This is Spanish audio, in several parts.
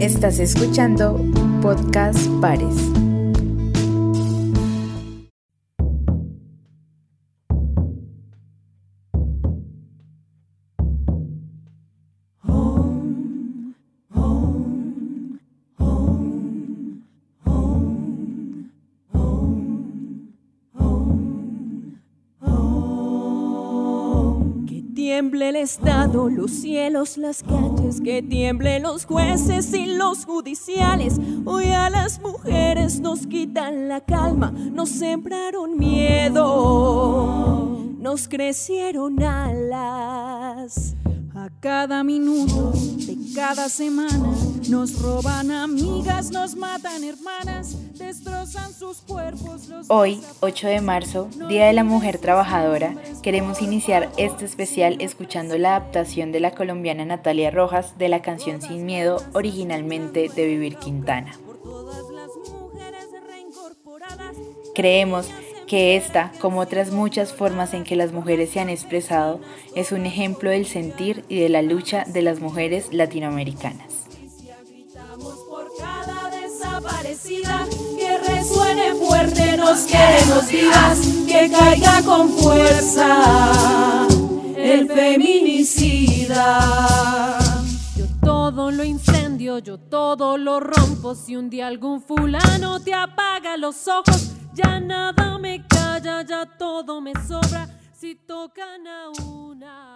Estás escuchando Podcast Pares. Tiemble el Estado, los cielos, las calles, que tiemblen los jueces y los judiciales. Hoy a las mujeres nos quitan la calma, nos sembraron miedo, nos crecieron alas. Cada minuto de cada semana nos roban amigas, nos matan hermanas, destrozan sus cuerpos. Los Hoy, 8 de marzo, Día de la Mujer Trabajadora, queremos iniciar este especial escuchando la adaptación de la colombiana Natalia Rojas de la canción Sin Miedo, originalmente de Vivir Quintana. Creemos que esta, como otras muchas formas en que las mujeres se han expresado, es un ejemplo del sentir y de la lucha de las mujeres latinoamericanas. Que resuene fuerte, nos queremos vivas, que caiga con fuerza el feminicida. Yo todo lo incendio, yo todo lo rompo. Si un día algún fulano te apaga los ojos, ya nada me calla, ya todo me sobra. Si tocan a una,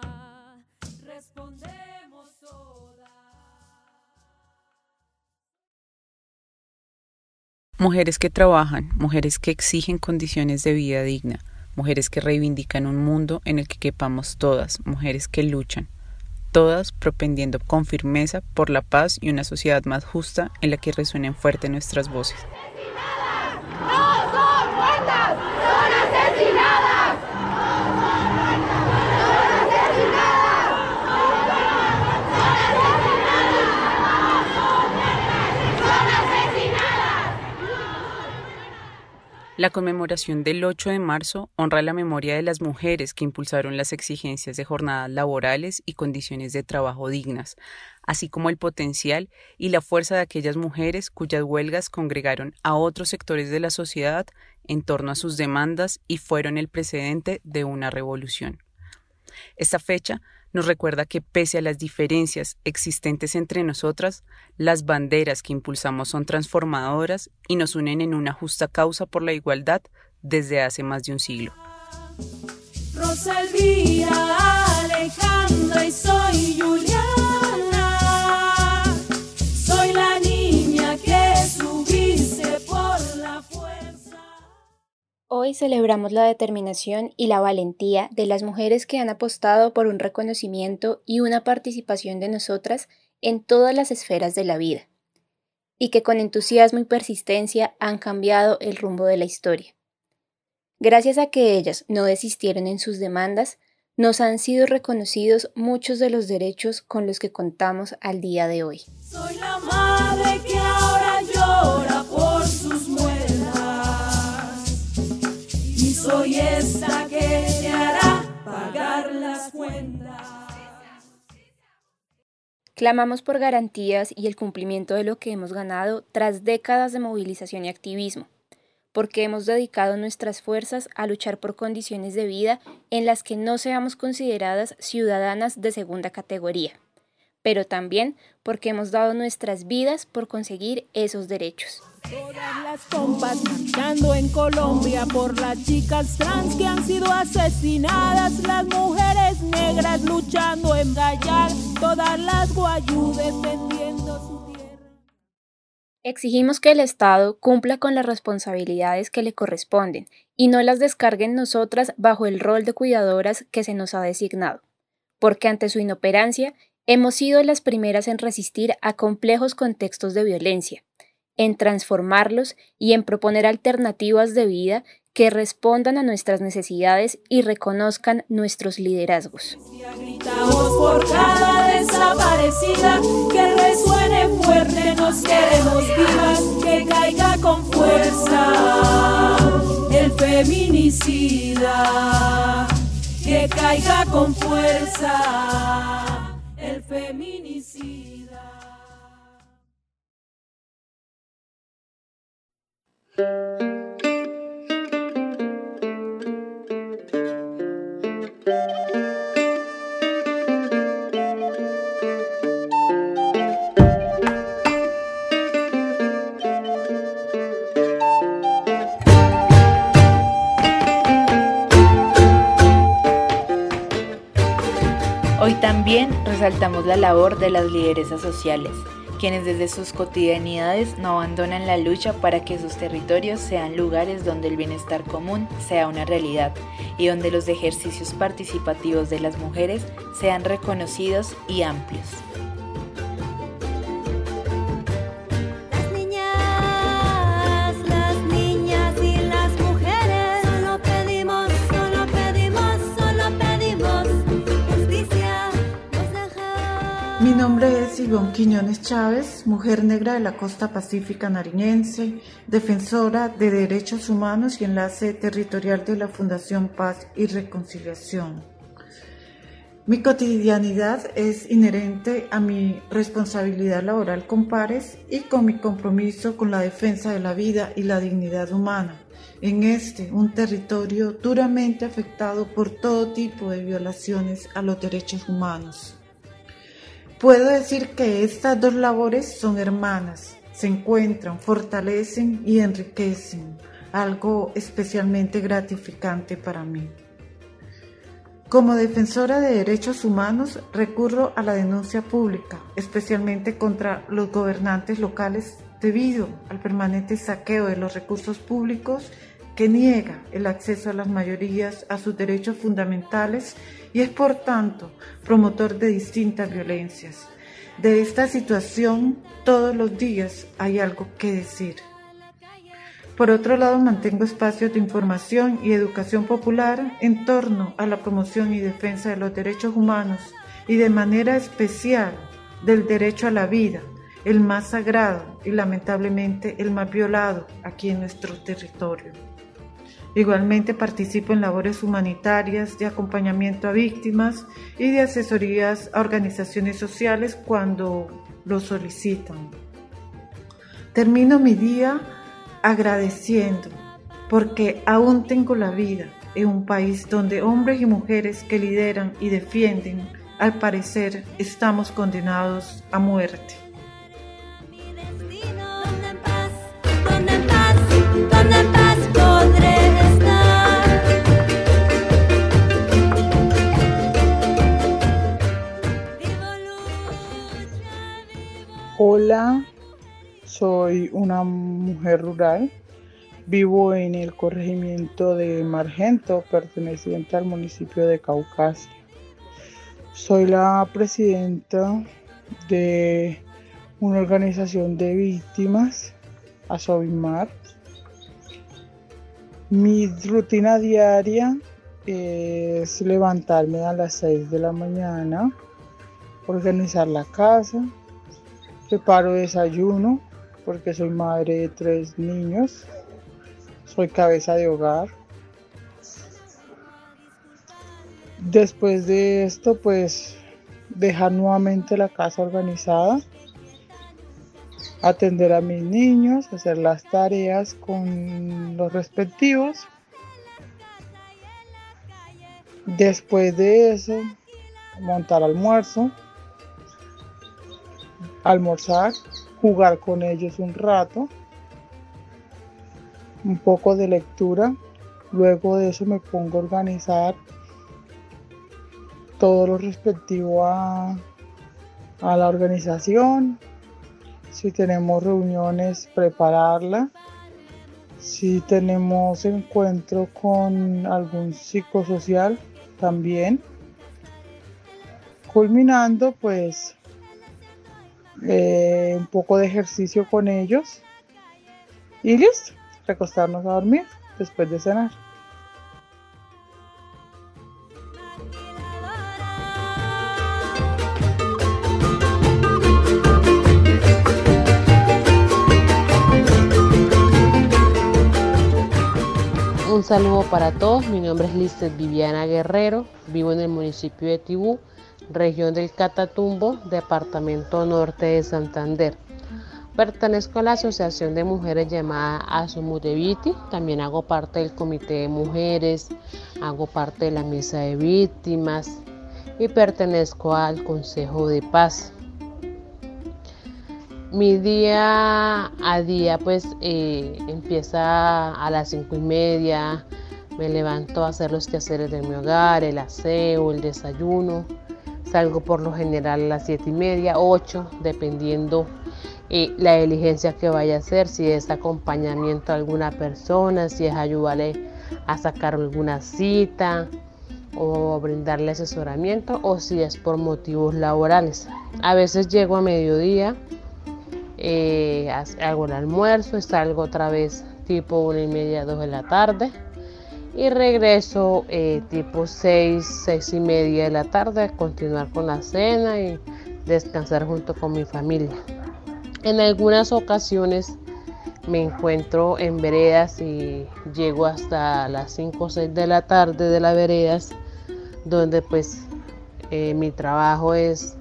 respondemos todas. Mujeres que trabajan, mujeres que exigen condiciones de vida digna, mujeres que reivindican un mundo en el que quepamos todas, mujeres que luchan, todas propendiendo con firmeza por la paz y una sociedad más justa en la que resuenen fuerte nuestras voces. La conmemoración del 8 de marzo honra la memoria de las mujeres que impulsaron las exigencias de jornadas laborales y condiciones de trabajo dignas, así como el potencial y la fuerza de aquellas mujeres cuyas huelgas congregaron a otros sectores de la sociedad en torno a sus demandas y fueron el precedente de una revolución. Esta fecha nos recuerda que pese a las diferencias existentes entre nosotras, las banderas que impulsamos son transformadoras y nos unen en una justa causa por la igualdad desde hace más de un siglo. Alejandra y soy Hoy celebramos la determinación y la valentía de las mujeres que han apostado por un reconocimiento y una participación de nosotras en todas las esferas de la vida, y que con entusiasmo y persistencia han cambiado el rumbo de la historia. Gracias a que ellas no desistieron en sus demandas, nos han sido reconocidos muchos de los derechos con los que contamos al día de hoy. Soy la madre que soy esta que te hará pagar las cuentas. Clamamos por garantías y el cumplimiento de lo que hemos ganado tras décadas de movilización y activismo, porque hemos dedicado nuestras fuerzas a luchar por condiciones de vida en las que no seamos consideradas ciudadanas de segunda categoría, pero también porque hemos dado nuestras vidas por conseguir esos derechos. Todas las compas marchando Colombia por las chicas trans que han sido asesinadas, las mujeres negras luchando en Gallar, todas las su tierra. Exigimos que el Estado cumpla con las responsabilidades que le corresponden y no las descargue en nosotras bajo el rol de cuidadoras que se nos ha designado, porque ante su inoperancia hemos sido las primeras en resistir a complejos contextos de violencia, en transformarlos y en proponer alternativas de vida que respondan a nuestras necesidades y reconozcan nuestros liderazgos. Gritamos por cada desaparecida, que resuene fuerte, nos queremos vivas, que caiga con fuerza el feminicida, que caiga con fuerza el feminicida. Hoy también resaltamos la labor de las lideresas sociales, quienes desde sus cotidianidades no abandonan la lucha para que sus territorios sean lugares donde el bienestar común sea una realidad y donde los ejercicios participativos de las mujeres sean reconocidos y amplios. Ivonne Quiñones Chávez, mujer negra de la costa pacífica nariñense, defensora de derechos humanos y enlace territorial de la Fundación Paz y Reconciliación. Mi cotidianidad es inherente a mi responsabilidad laboral con pares y con mi compromiso con la defensa de la vida y la dignidad humana en este, un territorio duramente afectado por todo tipo de violaciones a los derechos humanos. Puedo decir que estas dos labores son hermanas, se encuentran, fortalecen y enriquecen, algo especialmente gratificante para mí. Como defensora de derechos humanos recurro a la denuncia pública, especialmente contra los gobernantes locales debido al permanente saqueo de los recursos públicos que niega el acceso a las mayorías a sus derechos fundamentales y es por tanto promotor de distintas violencias. De esta situación todos los días hay algo que decir. Por otro lado, mantengo espacios de información y educación popular en torno a la promoción y defensa de los derechos humanos y de manera especial del derecho a la vida, el más sagrado y lamentablemente el más violado aquí en nuestro territorio. Igualmente participo en labores humanitarias de acompañamiento a víctimas y de asesorías a organizaciones sociales cuando lo solicitan. Termino mi día agradeciendo porque aún tengo la vida en un país donde hombres y mujeres que lideran y defienden, al parecer, estamos condenados a muerte. Soy una mujer rural. Vivo en el corregimiento de Margento, perteneciente al municipio de Caucasia. Soy la presidenta de una organización de víctimas, Asobimar. Mi rutina diaria es levantarme a las 6 de la mañana, organizar la casa, Preparo desayuno porque soy madre de tres niños. Soy cabeza de hogar. Después de esto, pues dejar nuevamente la casa organizada, atender a mis niños, hacer las tareas con los respectivos. Después de eso, montar almuerzo, almorzar, jugar con ellos un rato, un poco de lectura. Luego de eso me pongo a organizar todo lo respectivo a, a la organización. Si tenemos reuniones, prepararla. Si tenemos encuentro con algún psicosocial, también. Culminando, pues eh, un poco de ejercicio con ellos. Y listo, recostarnos a dormir después de cenar. Un saludo para todos, mi nombre es Listet Viviana Guerrero, vivo en el municipio de Tibú, región del Catatumbo, departamento norte de Santander. Pertenezco a la Asociación de Mujeres llamada Asomudeviti, también hago parte del Comité de Mujeres, hago parte de la Mesa de Víctimas y pertenezco al Consejo de Paz. Mi día a día pues eh, empieza a las cinco y media, me levanto a hacer los quehaceres de mi hogar, el aseo, el desayuno, Salgo por lo general a las 7 y media, 8, dependiendo eh, la diligencia que vaya a hacer, si es acompañamiento a alguna persona, si es ayudarle a sacar alguna cita o brindarle asesoramiento o si es por motivos laborales. A veces llego a mediodía, eh, hago el almuerzo, salgo otra vez tipo una y media, dos de la tarde y regreso eh, tipo 6, 6 y media de la tarde a continuar con la cena y descansar junto con mi familia. En algunas ocasiones me encuentro en veredas y llego hasta las 5 o 6 de la tarde de las veredas donde pues eh, mi trabajo es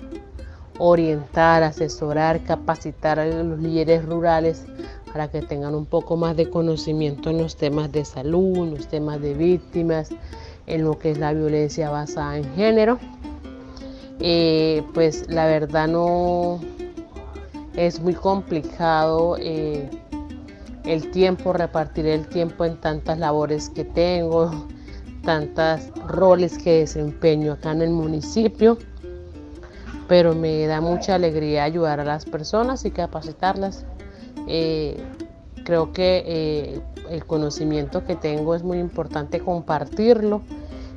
orientar, asesorar, capacitar a los líderes rurales para que tengan un poco más de conocimiento en los temas de salud, en los temas de víctimas, en lo que es la violencia basada en género. Eh, pues la verdad no es muy complicado eh, el tiempo, repartir el tiempo en tantas labores que tengo, tantos roles que desempeño acá en el municipio, pero me da mucha alegría ayudar a las personas y capacitarlas eh, creo que eh, el conocimiento que tengo es muy importante compartirlo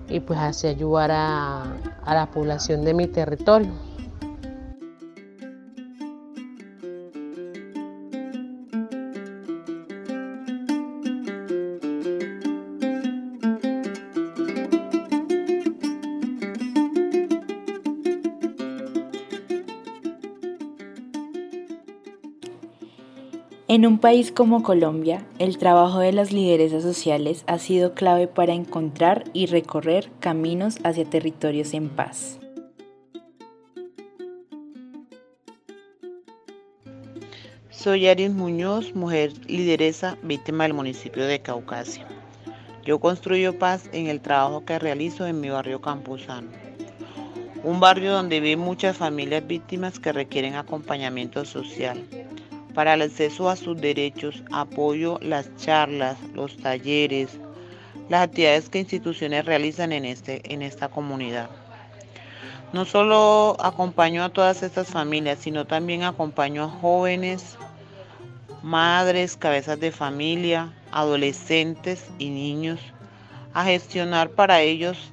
y pues así ayudar a la población de mi territorio. En un país como Colombia, el trabajo de las lideresas sociales ha sido clave para encontrar y recorrer caminos hacia territorios en paz. Soy Aris Muñoz, mujer lideresa víctima del municipio de Caucasia. Yo construyo paz en el trabajo que realizo en mi barrio Campuzano, un barrio donde viven muchas familias víctimas que requieren acompañamiento social para el acceso a sus derechos, apoyo las charlas, los talleres, las actividades que instituciones realizan en, este, en esta comunidad. No solo acompaño a todas estas familias, sino también acompaño a jóvenes, madres, cabezas de familia, adolescentes y niños a gestionar para ellos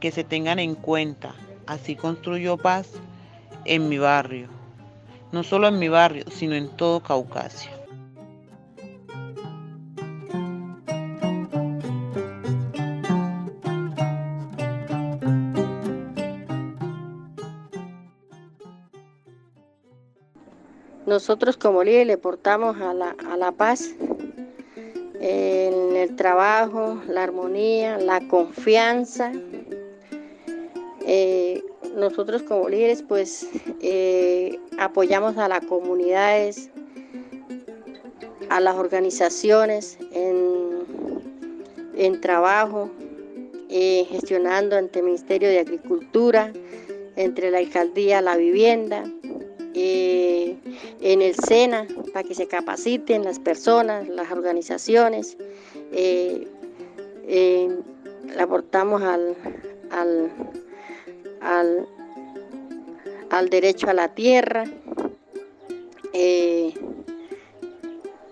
que se tengan en cuenta. Así construyo paz en mi barrio no solo en mi barrio, sino en todo Caucasia. Nosotros como líderes le portamos a la, a la paz en el trabajo, la armonía, la confianza. Eh, nosotros como líderes pues eh, apoyamos a las comunidades, a las organizaciones en, trabajo, eh, gestionando ante el Ministerio de Agricultura, entre la alcaldía, la vivienda, eh, en el SENA, para que se capaciten las personas, las organizaciones. aportamos al, al, al derecho a la tierra. Eh,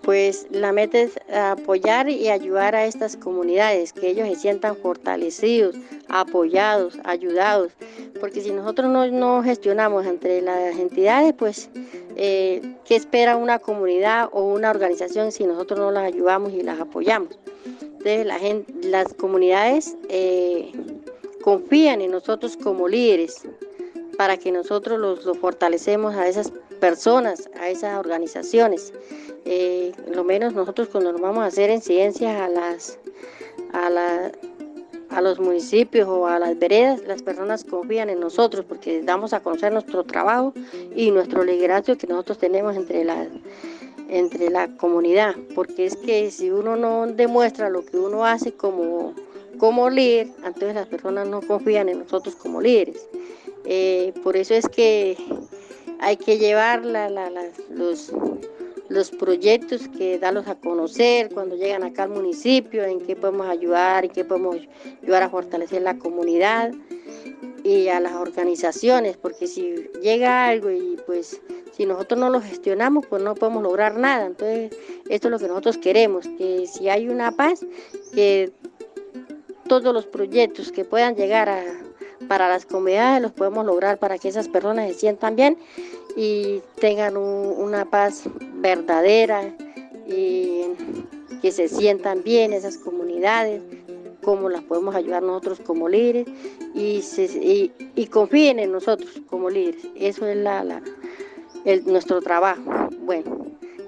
pues la meta es apoyar y ayudar a estas comunidades, que ellos se sientan fortalecidos, apoyados, ayudados, porque si nosotros no, gestionamos entre las entidades, pues, eh, ¿qué espera una comunidad o una organización si nosotros no las ayudamos y las apoyamos? Entonces, la gente, las comunidades eh, confían en nosotros como líderes para que nosotros los, fortalecemos a esas personas, a esas organizaciones. Eh, lo menos nosotros cuando nos vamos a hacer incidencias a las a la, a los municipios o a las veredas, las personas confían en nosotros porque damos a conocer nuestro trabajo y nuestro liderazgo que nosotros tenemos entre la, entre la comunidad. Porque es que si uno no demuestra lo que uno hace como como líder, entonces las personas no confían en nosotros como líderes. Eh, por eso es que hay que llevar los, proyectos que darlos a conocer cuando llegan acá al municipio, en qué podemos ayudar, en qué podemos ayudar a fortalecer la comunidad. y a las organizaciones, porque si llega algo y pues si nosotros no lo gestionamos, pues no podemos lograr nada. Entonces, esto es lo que nosotros queremos, que si hay una paz, que todos los proyectos que puedan llegar a, para las comunidades los podemos lograr para que esas personas se sientan bien y tengan una paz verdadera y que se sientan bien esas comunidades, cómo las podemos ayudar nosotros como líderes y, y, confíen en nosotros como líderes. Eso es la, nuestro trabajo. Bueno,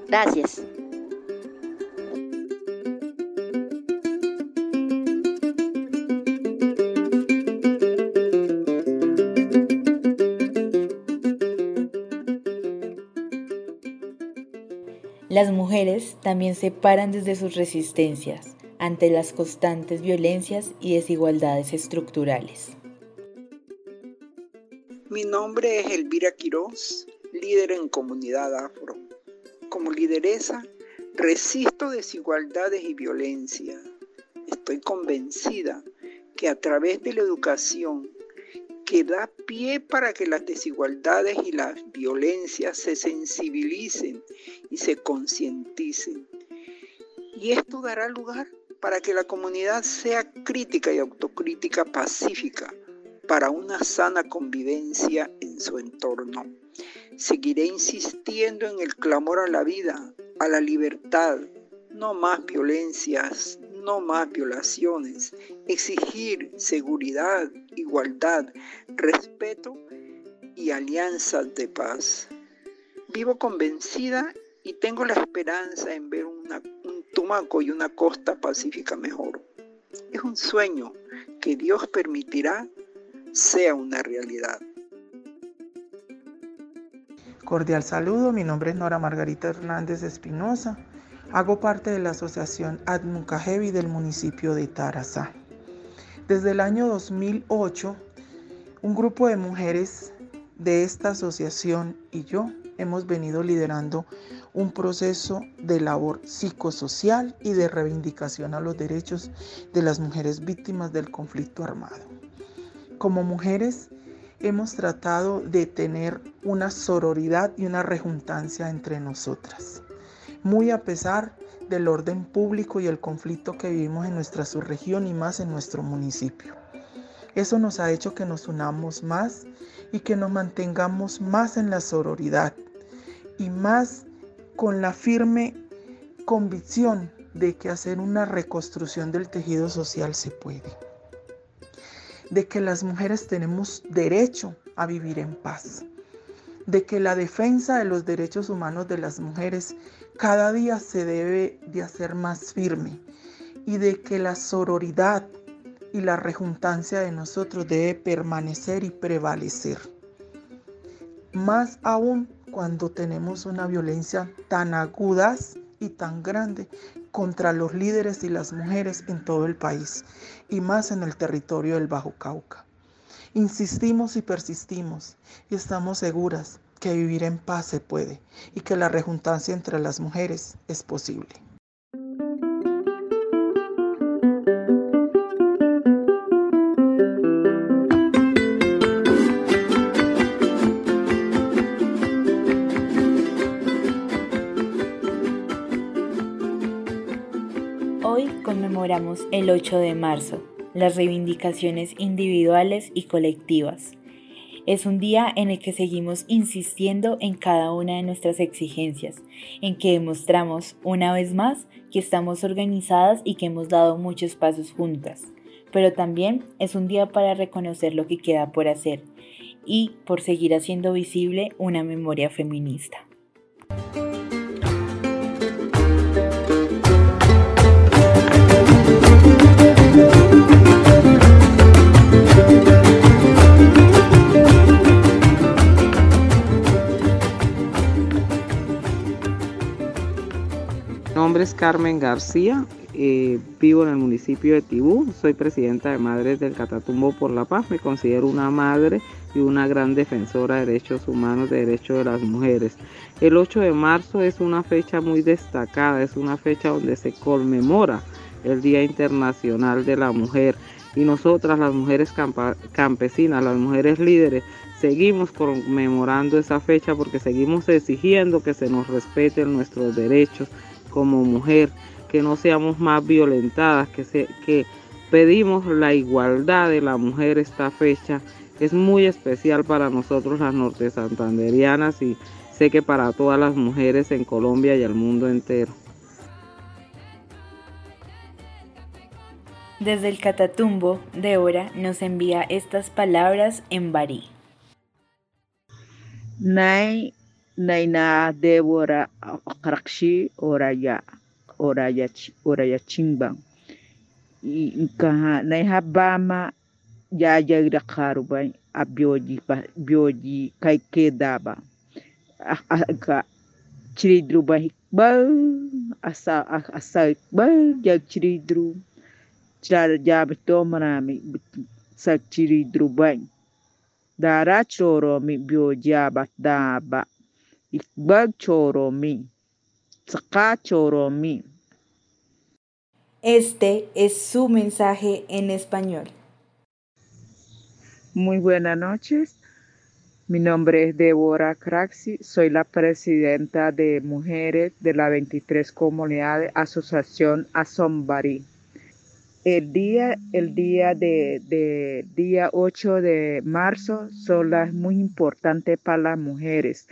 gracias. Las mujeres también se paran desde sus resistencias ante las constantes violencias y desigualdades estructurales. Mi nombre es Elvira Quiroz, líder en comunidad afro. Como lideresa, resisto desigualdades y violencia. Estoy convencida que a través de la educación que da pie para que las desigualdades y las violencias se sensibilicen y se concienticen. Y esto dará lugar para que la comunidad sea crítica y autocrítica pacífica para una sana convivencia en su entorno. Seguiré insistiendo en el clamor a la vida, a la libertad, no más violencias, no más violaciones, exigir seguridad, igualdad, respeto y alianzas de paz. Vivo convencida y tengo la esperanza en ver un Tumaco y una costa pacífica mejor. Es un sueño que Dios permitirá sea una realidad. Cordial saludo, mi nombre es Nora Margarita Hernández Espinosa. Hago parte de la asociación Admucajevi del municipio de Tarazá. Desde el año 2008, un grupo de mujeres de esta asociación y yo hemos venido liderando un proceso de labor psicosocial y de reivindicación a los derechos de las mujeres víctimas del conflicto armado. Como mujeres hemos tratado de tener una sororidad y una rejuntancia entre nosotras muy a pesar del orden público y el conflicto que vivimos en nuestra subregión y más en nuestro municipio. Eso nos ha hecho que nos unamos más y que nos mantengamos más en la sororidad y más con la firme convicción de que hacer una reconstrucción del tejido social se puede. De que las mujeres tenemos derecho a vivir en paz. De que la defensa de los derechos humanos de las mujeres cada día se debe de hacer más firme y de que la sororidad y la rejuntancia de nosotros debe permanecer y prevalecer. Más aún cuando tenemos una violencia tan aguda y tan grande contra los líderes y las mujeres en todo el país y más en el territorio del Bajo Cauca. Insistimos y persistimos y estamos seguras que vivir en paz se puede y que la rejuntancia entre las mujeres es posible. Hoy conmemoramos el 8 de marzo, las reivindicaciones individuales y colectivas es un día en el que seguimos insistiendo en cada una de nuestras exigencias, en que demostramos una vez más que estamos organizadas y que hemos dado muchos pasos juntas. Pero también es un día para reconocer lo que queda por hacer y por seguir haciendo visible una memoria feminista. Nombre es Carmen García, eh, vivo en el municipio de Tibú, soy presidenta de Madres del Catatumbo por la Paz, me considero una madre y una gran defensora de derechos humanos, de derechos de las mujeres. El 8 de marzo es una fecha muy destacada, es una fecha donde se conmemora el Día Internacional de la Mujer Y nosotras, las mujeres campesinas, las mujeres líderes, seguimos conmemorando esa fecha porque seguimos exigiendo que se nos respeten nuestros derechos como mujer, que no seamos más violentadas, que, se, que pedimos la igualdad de la mujer esta fecha. Es muy especial para nosotros las norte santanderianas y sé que para todas las mujeres en Colombia y el mundo entero. Desde el Catatumbo, Débora nos envía estas palabras en barí. Nay Naina Débora Rakshi Oraya Oraya Oraya Chimbang. Inkaha Naihabama Yaya Rakarubai Abioji Bioji Kaikedaba Aka ah, ah, Chiridruba Hikbal Asa ah, Asa Hikbal Jag Chiridru Chara Jabito Marami Sak Chiridrubai Dara Choro Mi Bioji Abat Daba. Ikbag choro mi tsaka choro mi Este es su mensaje en español. Muy buenas noches. Mi nombre es Débora Craxi, soy la presidenta de mujeres de la 23 Comunidad de Asociación Asombari. El día, el día de, de, día 8 de marzo son las muy importantes para las mujeres,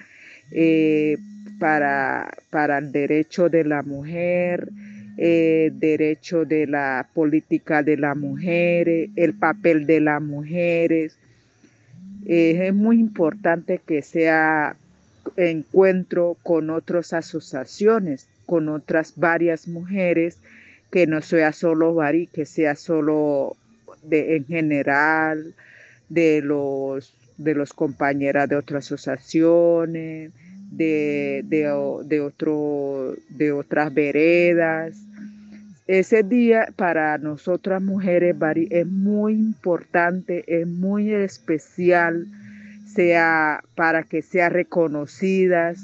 eh, para, para el derecho de la mujer, eh, derecho de la política de las mujeres, el papel de las mujeres. Eh, es muy importante que sea encuentro con otras asociaciones, con otras varias mujeres que no sea solo Bari, que sea solo en general de los de los compañeras de otras asociaciones, de, de, de, otro, de otras veredas. Ese día para nosotras mujeres Bari, es muy importante, es muy especial, sea para que sea reconocidas,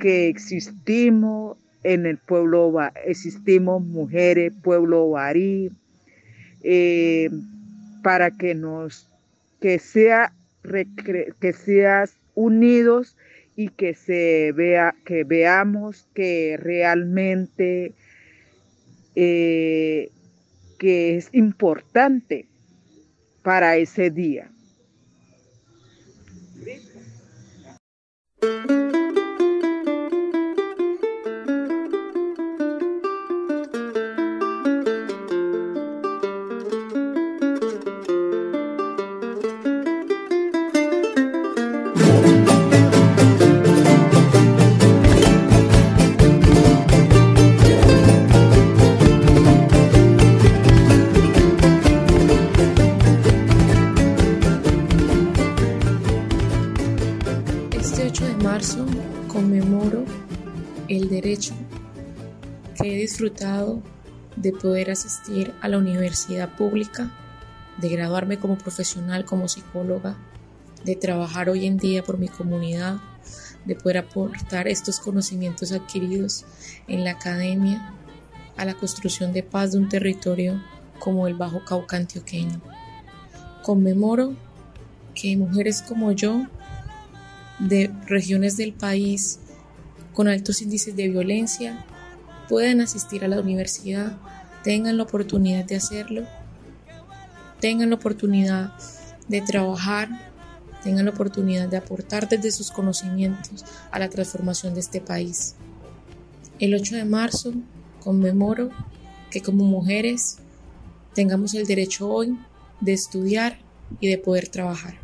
que existimos en el pueblo, existimos mujeres, pueblo barí, eh, para que nos, que sea, que seas unidos y que se vea, que veamos que realmente eh, que es importante para ese día. De poder asistir a la universidad pública, de graduarme como profesional, como psicóloga, de trabajar hoy en día por mi comunidad, de poder aportar estos conocimientos adquiridos en la academia a la construcción de paz de un territorio como el Bajo Cauca antioqueño. Conmemoro que mujeres como yo, de regiones del país con altos índices de violencia, pueden asistir a la universidad, tengan la oportunidad de hacerlo, tengan la oportunidad de trabajar, tengan la oportunidad de aportar desde sus conocimientos a la transformación de este país. El 8 de marzo conmemoro que como mujeres tengamos el derecho hoy de estudiar y de poder trabajar.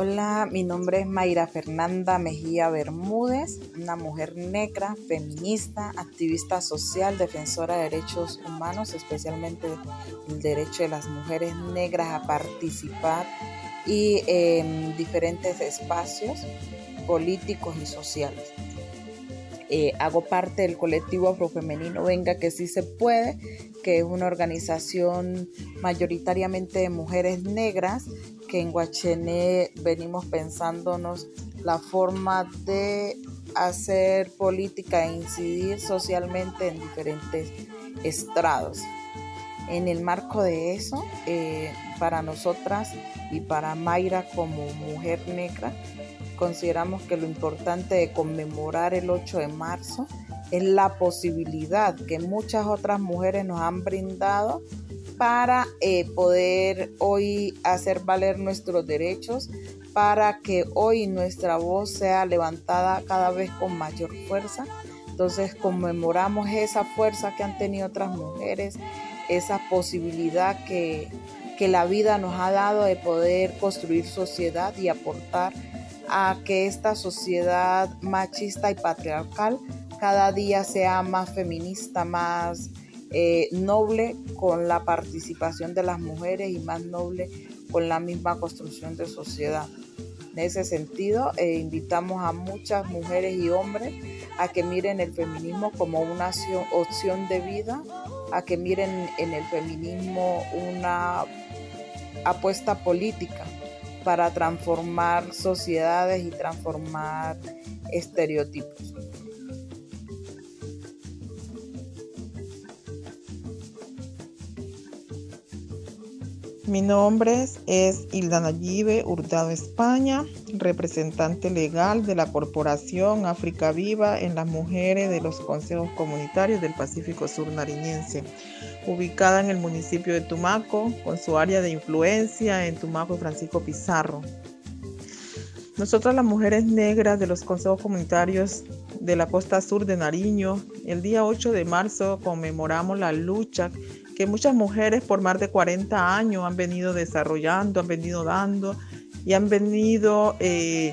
Hola, mi nombre es Mayra Fernanda Mejía Bermúdez, una mujer negra, feminista, activista social, defensora de derechos humanos, especialmente el derecho de las mujeres negras a participar y en diferentes espacios políticos y sociales. Eh, hago parte del colectivo afrofemenino Venga que sí se puede, que es una organización mayoritariamente de mujeres negras que en Guachené venimos pensándonos la forma de hacer política e incidir socialmente en diferentes estrados. En el marco de eso, eh, para nosotras y para Mayra como mujer negra, consideramos que lo importante de conmemorar el 8 de marzo es la posibilidad que muchas otras mujeres nos han brindado para eh, poder hoy hacer valer nuestros derechos, para que hoy nuestra voz sea levantada cada vez con mayor fuerza. Entonces conmemoramos esa fuerza que han tenido otras mujeres, esa posibilidad que, que la vida nos ha dado de poder construir sociedad y aportar a que esta sociedad machista y patriarcal cada día sea más feminista, más eh, noble con la participación de las mujeres y más noble con la misma construcción de sociedad. En ese sentido, eh, invitamos a muchas mujeres y hombres a que miren el feminismo como una opción de vida, a que miren en el feminismo una apuesta política para transformar sociedades y transformar estereotipos. Mi nombre es Hilda Nayibe Hurtado España, representante legal de la Corporación África Viva en las mujeres de los consejos comunitarios del Pacífico Sur Nariñense, ubicada en el municipio de Tumaco, con su área de influencia en Tumaco y Francisco Pizarro. Nosotras las mujeres negras de los consejos comunitarios de la costa sur de Nariño, el día 8 de marzo conmemoramos la lucha que muchas mujeres por más de 40 años han venido desarrollando, han venido dando y han venido eh,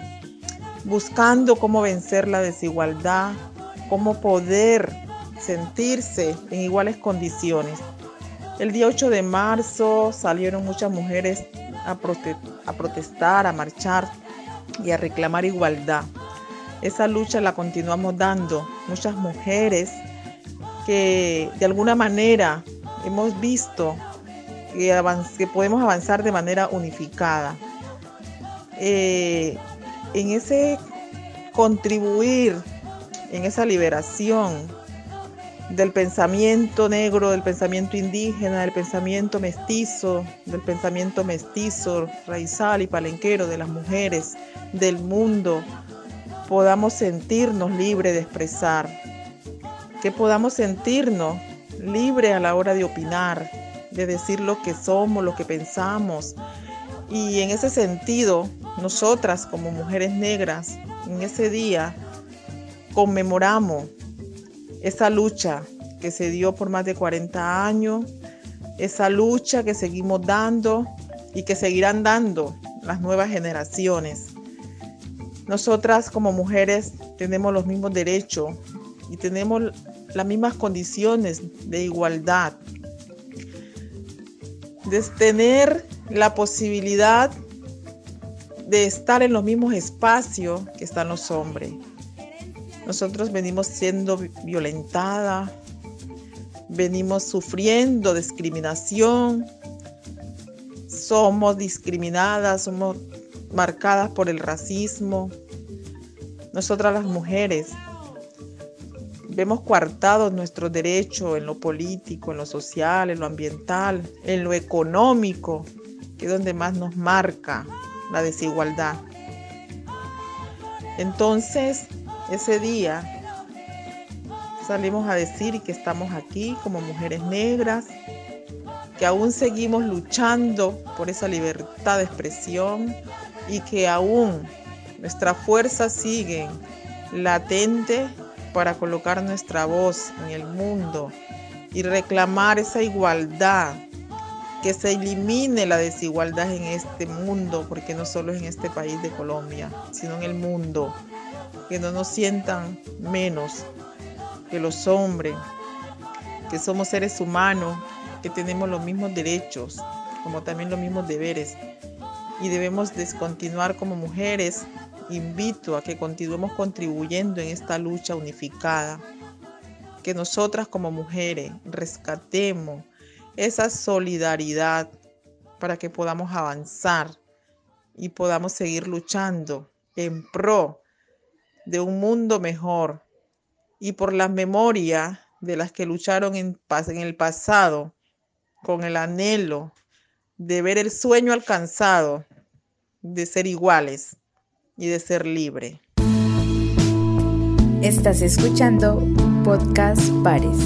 buscando cómo vencer la desigualdad, cómo poder sentirse en iguales condiciones. El día 8 de marzo salieron muchas mujeres a, a protestar, a marchar y a reclamar igualdad. Esa lucha la continuamos dando. Muchas mujeres que de alguna manera hemos visto que, podemos avanzar de manera unificada. Eh, en ese contribuir, en esa liberación del pensamiento negro, del pensamiento indígena, del pensamiento mestizo, del pensamiento mestizo, raizal y palenquero de las mujeres del mundo, podamos sentirnos libres de expresar, que podamos sentirnos libre a la hora de opinar, de decir lo que somos, lo que pensamos. Y en ese sentido, nosotras como mujeres negras, en ese día, conmemoramos esa lucha que se dio por más de 40 años, esa lucha que seguimos dando y que seguirán dando las nuevas generaciones. Nosotras como mujeres tenemos los mismos derechos y tenemos las mismas condiciones de igualdad, de tener la posibilidad de estar en los mismos espacios que están los hombres. Nosotros venimos siendo violentadas, venimos sufriendo discriminación, somos discriminadas, somos marcadas por el racismo. Nosotras las mujeres Vemos coartados nuestros derechos en lo político, en lo social, en lo ambiental, en lo económico, que es donde más nos marca la desigualdad. Entonces, ese día salimos a decir que estamos aquí como mujeres negras, que aún seguimos luchando por esa libertad de expresión y que aún nuestra fuerza sigue latente para colocar nuestra voz en el mundo y reclamar esa igualdad, que se elimine la desigualdad en este mundo, porque no solo en este país de Colombia, sino en el mundo, que no nos sientan menos que los hombres, que somos seres humanos, que tenemos los mismos derechos, como también los mismos deberes, y debemos descontinuar como mujeres, invito a que continuemos contribuyendo en esta lucha unificada. Que nosotras como mujeres rescatemos esa solidaridad para que podamos avanzar y podamos seguir luchando en pro de un mundo mejor y por la memoria de las que lucharon en, en el pasado con el anhelo de ver el sueño alcanzado de ser iguales y de ser libre. Estás escuchando Podcast Pares.